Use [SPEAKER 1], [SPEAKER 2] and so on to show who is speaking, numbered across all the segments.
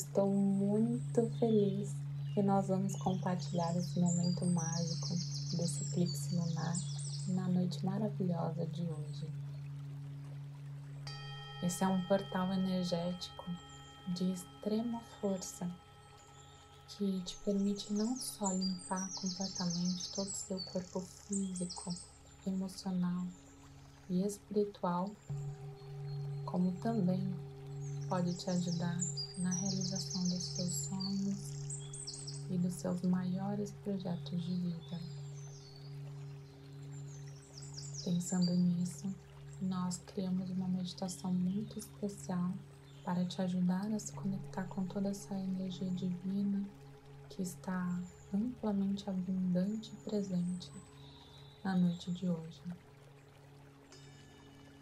[SPEAKER 1] Estou muito feliz que nós vamos compartilhar esse momento mágico desse eclipse lunar na noite maravilhosa de hoje. Esse é um portal energético de extrema força que te permite não só limpar completamente todo o seu corpo físico, emocional e espiritual, como também pode te ajudar na realização dos seus sonhos e dos seus maiores projetos de vida. Pensando nisso, nós criamos uma meditação muito especial para te ajudar a se conectar com toda essa energia divina que está amplamente abundante e presente na noite de hoje.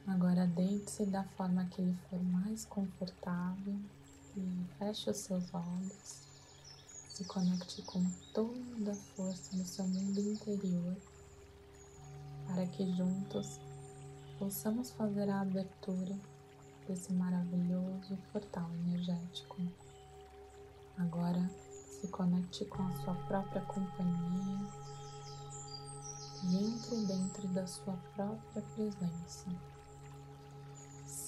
[SPEAKER 1] Agora deite-se da forma que lhe for mais confortável e feche os seus olhos. Se conecte com toda a força do seu mundo interior para que juntos possamos fazer a abertura desse maravilhoso portal energético. Agora se conecte com a sua própria companhia e entre dentro da sua própria presença.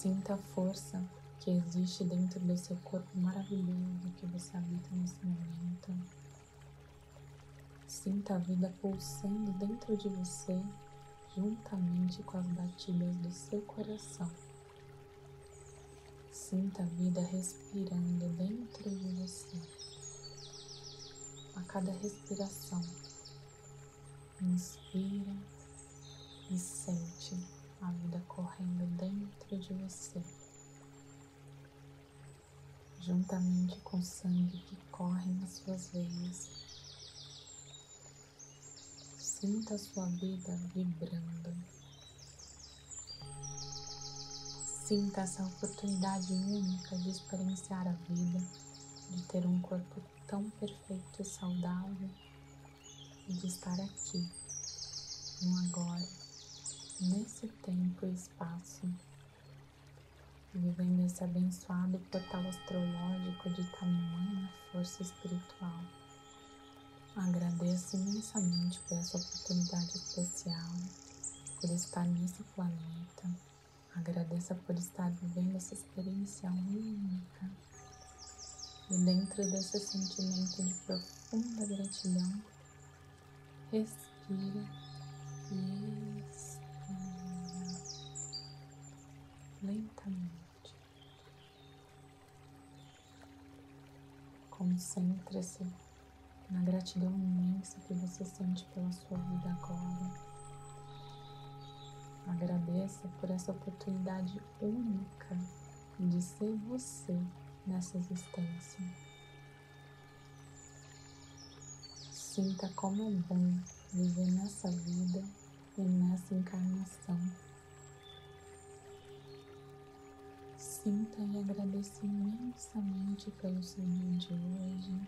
[SPEAKER 1] Sinta a força que existe dentro do seu corpo maravilhoso que você habita nesse momento. Sinta a vida pulsando dentro de você, juntamente com as batidas do seu coração. Sinta a vida respirando dentro de você. A cada respiração, inspira e sente a vida correndo dentro de você, juntamente com o sangue que corre nas suas veias. Sinta a sua vida vibrando. Sinta essa oportunidade única de experienciar a vida, de ter um corpo tão perfeito e saudável e de estar aqui, no agora nesse tempo e espaço, vivendo esse abençoado portal astrológico de tamanha força espiritual. Agradeço imensamente por essa oportunidade especial, por estar nesse planeta. Agradeço por estar vivendo essa experiência única. E dentro desse sentimento de profunda gratidão, respira e lentamente. Concentre-se na gratidão imensa que você sente pela sua vida agora. Agradeça por essa oportunidade única de ser você nessa existência. Sinta como é bom viver nessa vida e nessa encarnação. Sinta e agradeça imensamente pelo seu dia de hoje.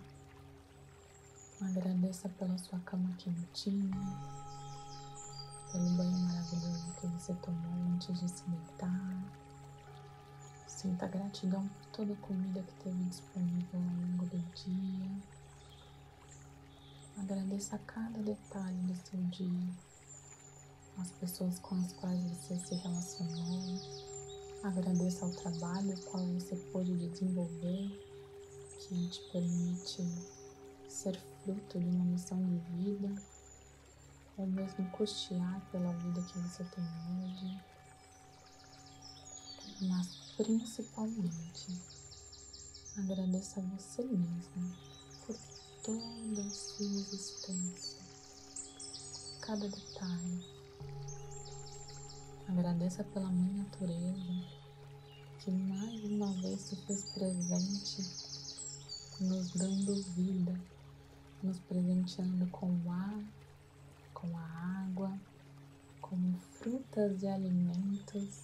[SPEAKER 1] Agradeça pela sua cama quentinha, pelo banho maravilhoso que você tomou antes de se deitar. Sinta gratidão por toda a comida que teve disponível ao longo do dia. Agradeça cada detalhe do seu dia, as pessoas com as quais você se relacionou Agradeça ao trabalho qual você pôde desenvolver, que te permite ser fruto de uma missão de vida, ou mesmo custear pela vida que você tem hoje. Mas principalmente, agradeça a você mesmo por toda a sua existência, cada detalhe Agradeça pela mãe natureza que mais uma vez se fez presente, nos dando vida, nos presenteando com o ar, com a água, com frutas e alimentos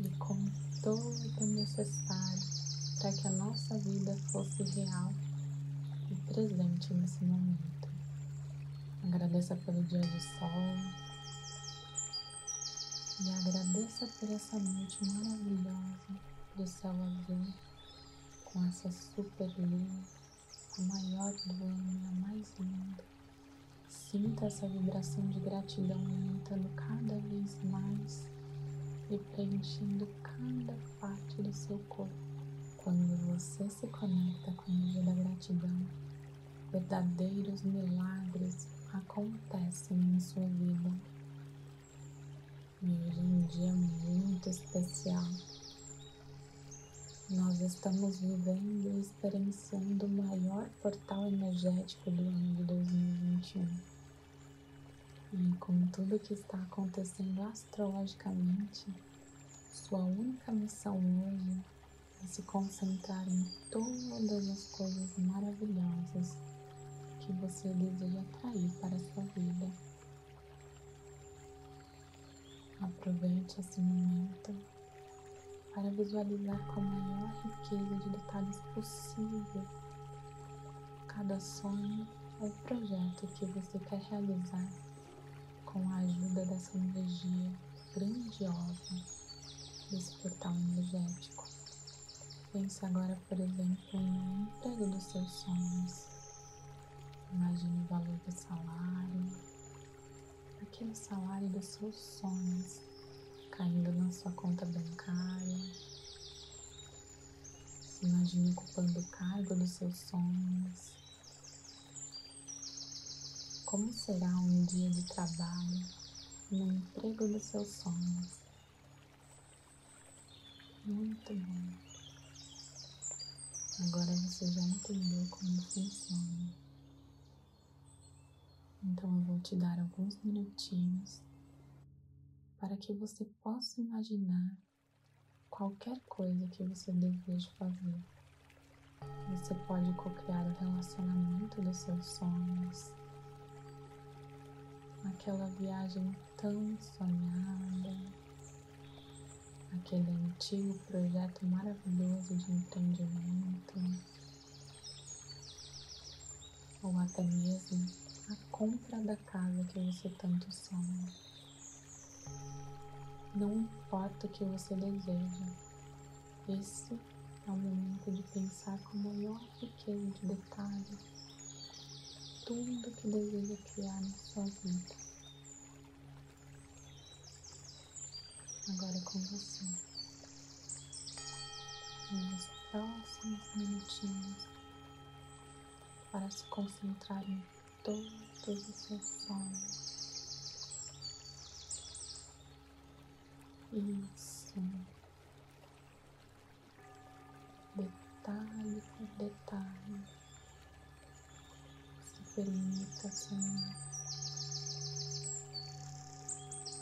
[SPEAKER 1] e com todo o necessário para que a nossa vida fosse real e presente nesse momento. Agradeça pelo dia de sol, e agradeça por essa noite maravilhosa, do céu azul com essa super lua, a maior e a mais linda. Sinta essa vibração de gratidão aumentando cada vez mais e preenchendo cada parte do seu corpo. Quando você se conecta com a energia da gratidão, verdadeiros milagres acontecem em sua vida. Hoje é um dia muito especial. Nós estamos vivendo e experienciando o maior portal energético do ano de 2021. E com tudo que está acontecendo astrologicamente, sua única missão hoje é se concentrar em todas as coisas maravilhosas que você deseja atrair para a sua vida. Aproveite esse momento para visualizar com a maior riqueza de detalhes possível cada sonho ou projeto que você quer realizar com a ajuda dessa energia grandiosa desse portal energético. Pense agora, por exemplo, no emprego dos seus sonhos. Imagine o valor do salário, aquele salário dos seus sonhos caindo na sua conta bancária. Se imagine ocupando o cargo dos seus sonhos. Como será um dia de trabalho no emprego dos seus sonhos? Muito bom. Agora você já entendeu como funciona. Então eu vou te dar alguns minutinhos para que você possa imaginar qualquer coisa que você deseja fazer. Você pode co-criar o relacionamento dos seus sonhos, aquela viagem tão sonhada, aquele antigo projeto maravilhoso de empreendimento, ou até mesmo a compra da casa que você tanto sonha. Não importa o que você deseja, esse é o momento de pensar com maior riqueza de detalhes tudo que deseja criar na sua vida. Agora é com você. Nos próximos minutinhos para se concentrar em todos os seus sonhos. Isso. Detalhe por detalhe. Se permita sonhar.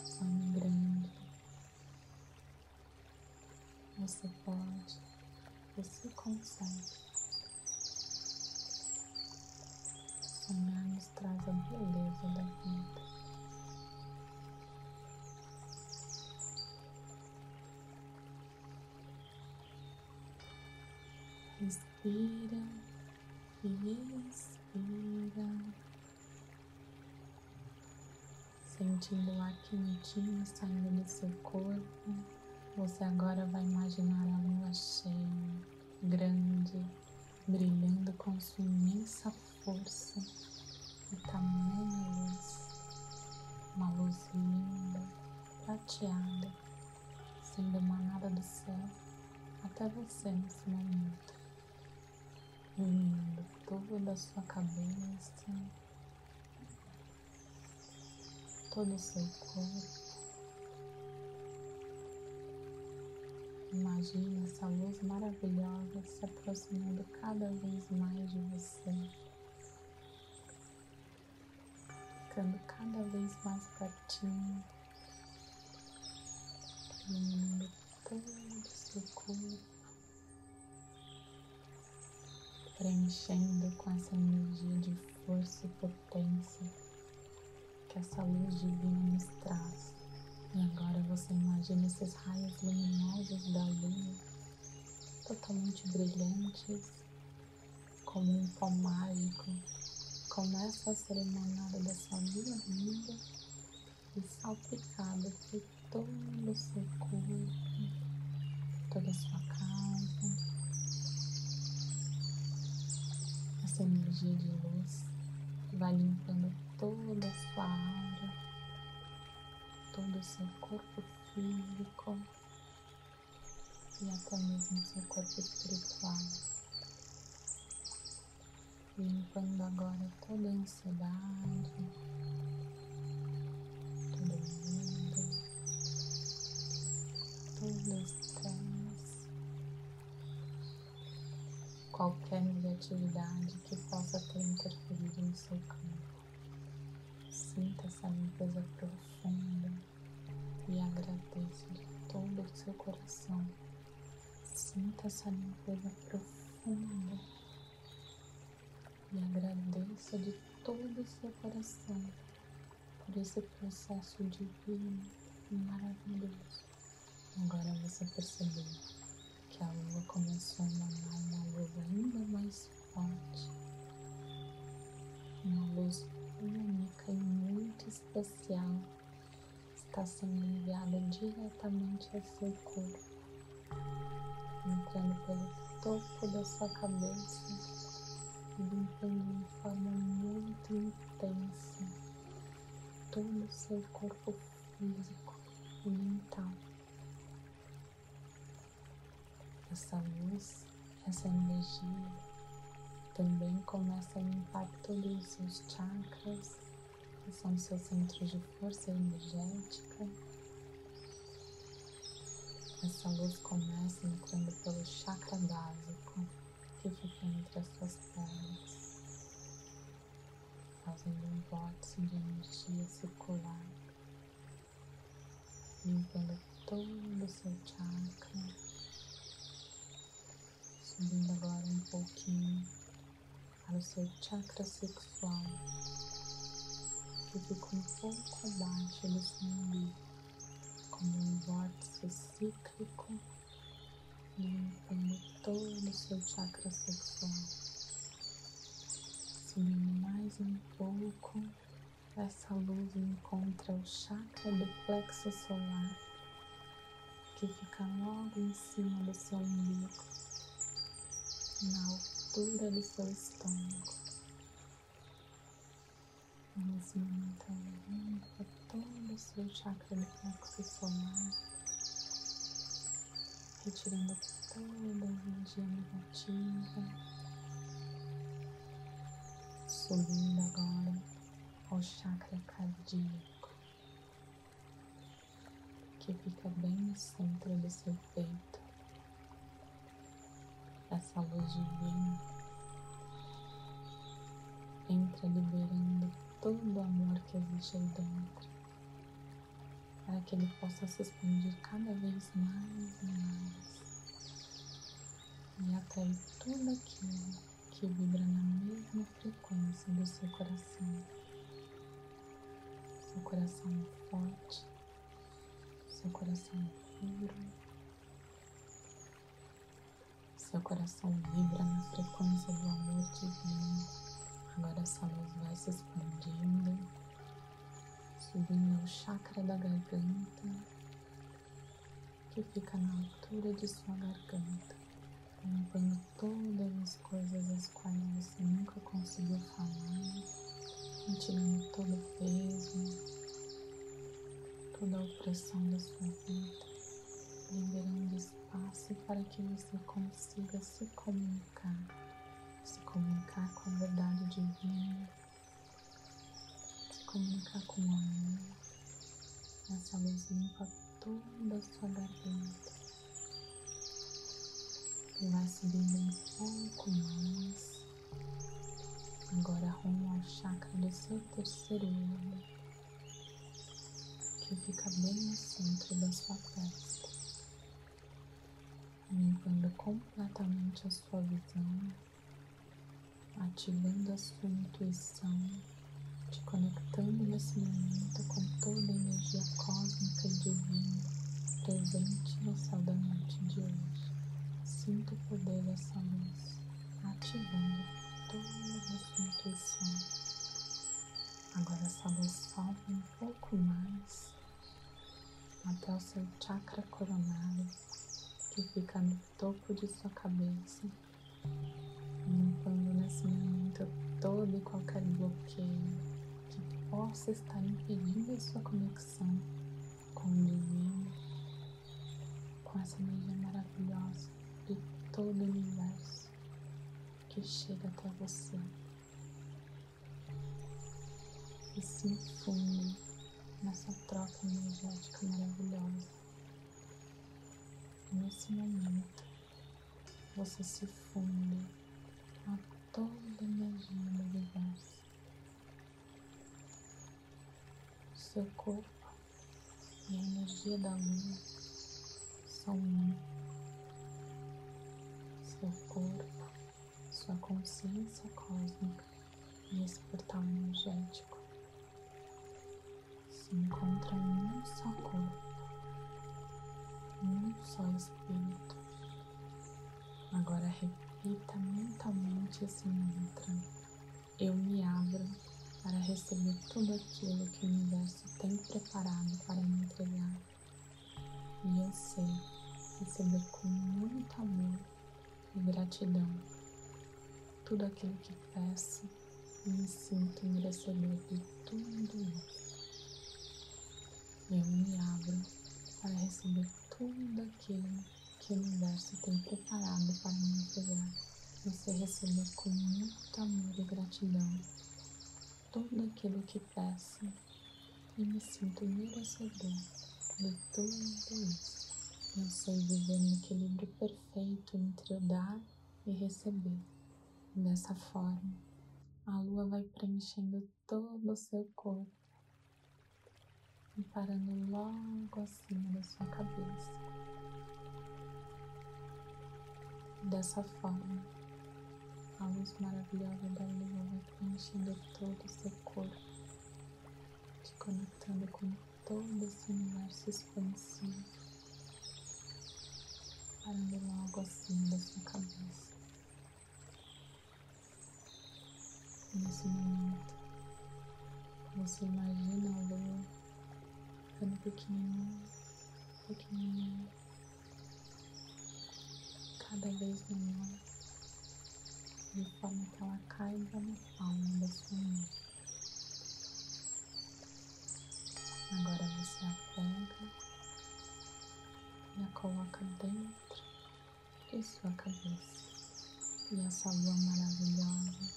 [SPEAKER 1] Sonho grande. Você pode. Você consegue. Sonhar nos traz a beleza da vida. Inspira e expira, sentindo o ar quentinho saindo do seu corpo. Você agora vai imaginar a lua cheia, grande, brilhando com sua imensa força e tamanha luz. Uma luz linda, prateada, sendo emanada do céu até você nesse momento iluminando toda a sua cabeça, todo o seu corpo. Imagine essa luz maravilhosa se aproximando cada vez mais de você, ficando cada vez mais pertinho, iluminando todo o seu corpo. preenchendo com essa energia de força e potência que essa luz divina nos traz. E agora você imagina esses raios luminosos da lua, totalmente brilhantes, como um pó mágico, começa a ser emanado dessa lua linda e salpicado por todo o seu corpo, toda a sua casa. Essa energia de luz vai limpando toda a sua aura, todo o seu corpo físico e até mesmo seu corpo espiritual. Limpando agora toda a ansiedade, todo medo, todo estresse, qualquer negatividade que possa ter interferido no seu campo. Sinta essa limpeza profunda e agradeça de todo o seu coração. Sinta essa limpeza profunda e agradeça de todo o seu coração por esse processo divino e maravilhoso. Agora você percebeu que a lua começou a emanar uma luz ainda mais forte, uma luz única e muito especial está sendo enviada diretamente ao seu corpo entrando pelo topo da sua cabeça, limpando de forma muito intensa. Todo o seu corpo físico e mental. Essa luz, essa energia também começa a limpar todos os seus chakras, que são seus centros de força energética. Essa luz começa entrando pelo chakra básico que fica entre as suas pernas, fazendo um vórtice de energia circular, limpando todo o seu chakra, subindo agora um pouquinho para o seu chakra sexual, que fica um pouco abaixo do seu umbigo como um vórtice cíclico, limpando todo o seu chakra sexual. Subindo mais um pouco, essa luz encontra o chakra do plexo solar, que fica logo em cima do seu umbigo, na altura do seu estômago. Nesse momento, limpa todo o seu chakra do plexo solar, retirando toda a energia negativa, subindo agora ao chakra cardíaco, que fica bem no centro do seu peito. Essa luz divina entra liberando todo o amor que existe aí dentro, para que ele possa se expandir cada vez mais e mais, e atrair tudo aquilo que vibra na mesma frequência do seu coração. Seu coração é forte, seu coração é puro, seu coração vibra na frequência do amor divino. Agora essa luz vai se expandindo, subindo ao chakra da garganta, que fica na altura de sua garganta, limpando todas as coisas as quais você nunca conseguiu falar, tirando todo o peso, toda a opressão da sua vida, liberando espaço para que você consiga se comunicar limpa toda a sua garganta e vai subindo um pouco mais. Agora rumo ao chakra do seu terceiro olho, que fica bem no centro da sua testa, limpando completamente a sua visão ativando a sua intuição, te conectando nesse momento com toda a energia cósmica e divina presente no céu da noite de hoje. Sinta o poder dessa luz ativando toda a sua intuição. Agora essa luz sobe um pouco mais até o seu chakra coronário, que fica no topo de sua cabeça, limpando nesse momento todo e qualquer bloqueio que possa estar impedindo a sua conexão com o divino, com essa energia maravilhosa de todo o universo que chega até você e se infunde nessa troca energética maravilhosa. Nesse momento, você se funde a toda a energia do universo. Seu corpo e a energia da lua são um. Seu corpo, sua consciência cósmica e esse portal energético se encontram em um só corpo, em um só espírito. Agora repita mentalmente esse mantra. Eu me abro para receber tudo aquilo que o universo tem preparado para me entregar. E eu sei receber com muito amor e gratidão tudo aquilo que peço e me sinto merecedor de tudo isso. Eu me abro para receber tudo aquilo que o universo tem preparado para me entregar. Você receber com muito amor e gratidão tudo aquilo que peço e me sinto merecedor de tudo isso. Eu sei viver no equilíbrio perfeito entre o dar e receber. Dessa forma, a lua vai preenchendo todo o seu corpo e parando logo acima da sua cabeça. Dessa forma, a luz maravilhosa da lua vai preenchendo todo o seu corpo, te conectando com todo esse universo expansivo, parando logo acima da sua cabeça. Nesse momento, você imagina a lua ficando pequenininho, pequenininho, cada vez menor, de forma que ela caiba na palma da sua mão. Agora você a pega e a coloca dentro de sua cabeça. E essa lua maravilhosa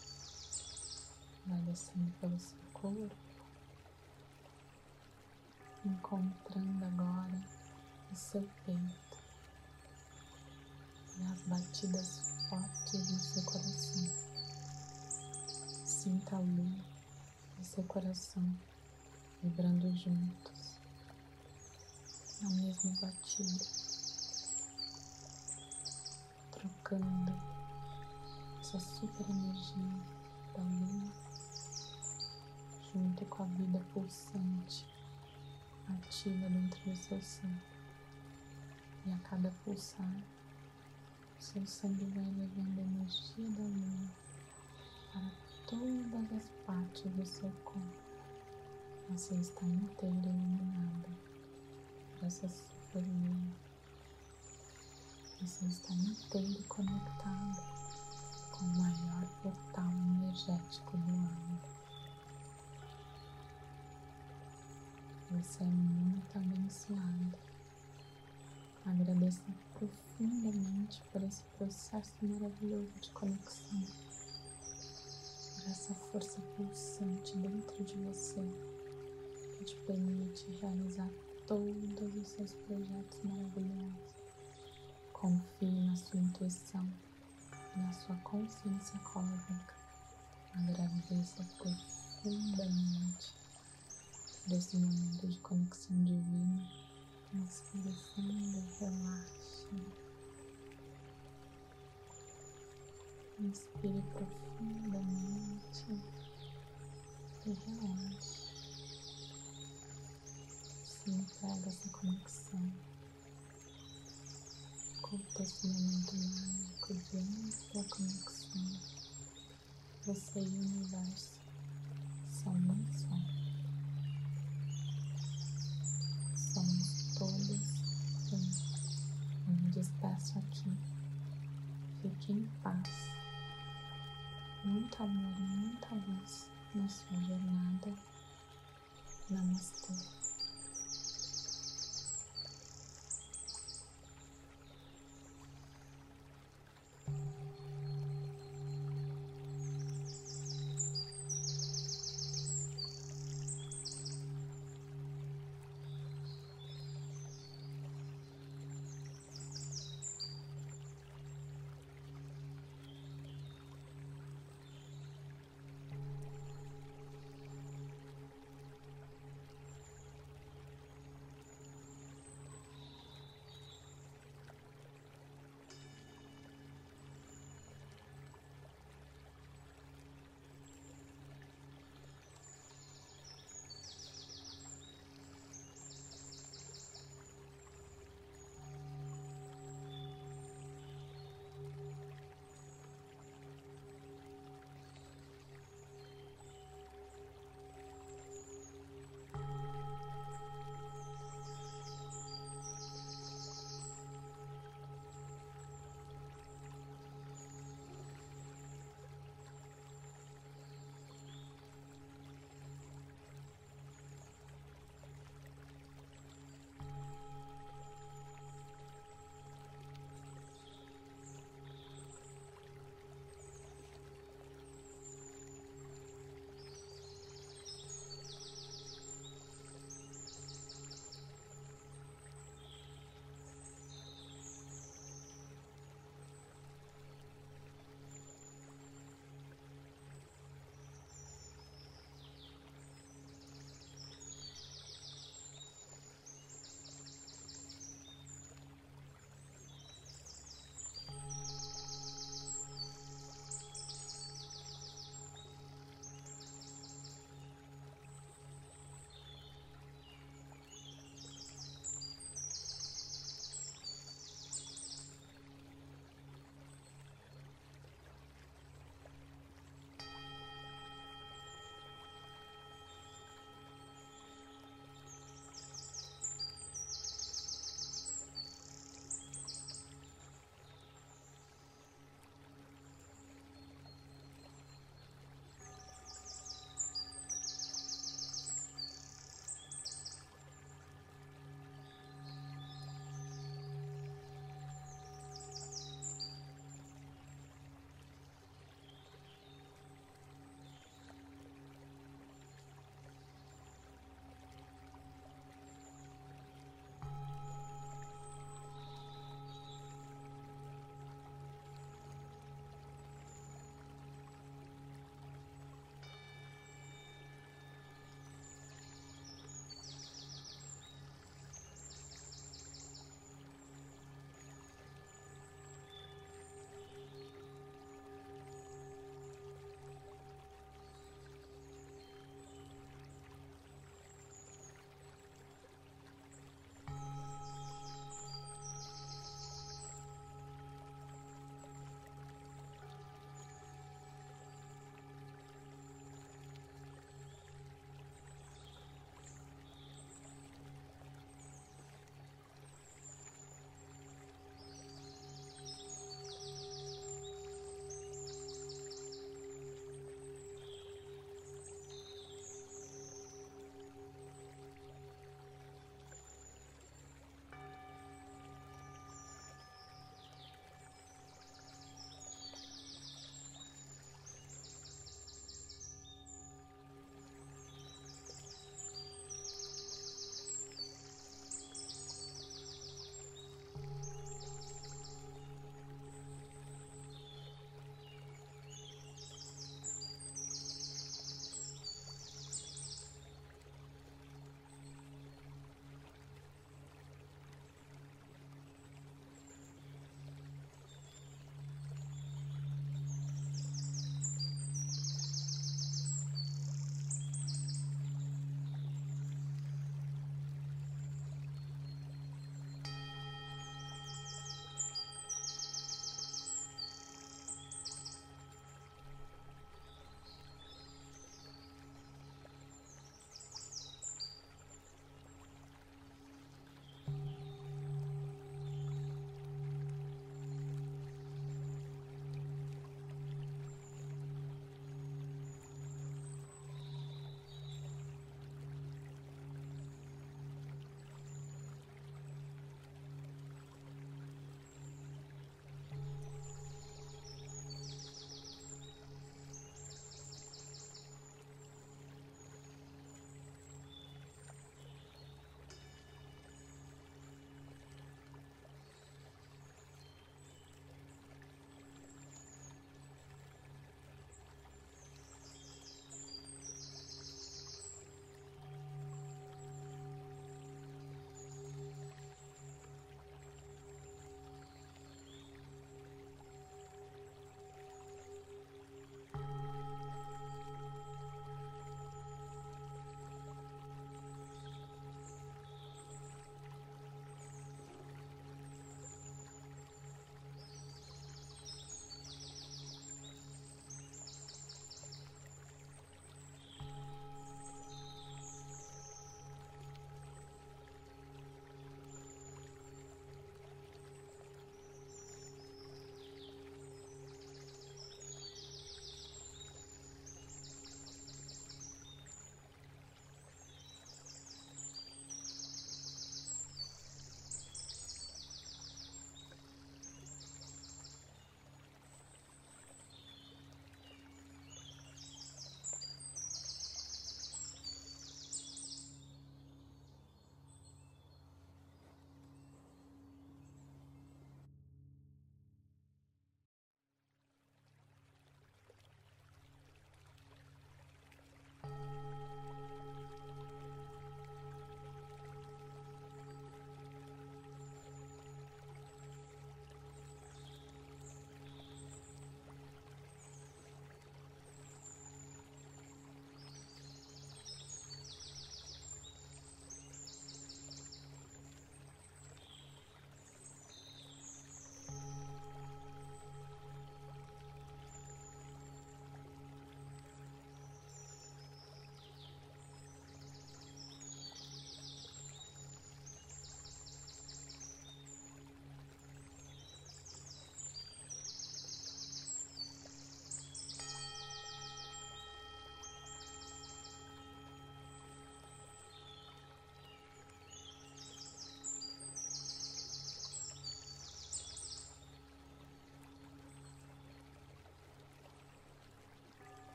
[SPEAKER 1] vai descendo pelo seu corpo encontrando agora o seu peito e as batidas fortes do seu coração. Sinta a luz do seu coração vibrando juntos na mesma batida, trocando essa super energia da lua junto com a vida pulsante ativa dentro do seu sangue. E a cada pulsar, seu sangue vai levando energia da lua para todas as partes do seu corpo. Você está inteira iluminada por essa. Você está inteiro conectado com o maior portal energético do mundo. Você é muito abençoado. Agradeça profundamente por esse processo maravilhoso de conexão, por essa força pulsante dentro de você que te permite realizar todos os seus projetos maravilhosos. Confie na sua intuição na sua consciência cósmica. Agradeça profundamente desse momento de conexão divina. Inspire fundo, relaxe. Inspire profundamente e relaxe. Entrega essa conexão. Curta esse momento mágico de ampla conexão. Você e o universo são um só todos em onde espaço aqui. Fique em paz. Muito amor e muita luz na sua jornada. Namastê.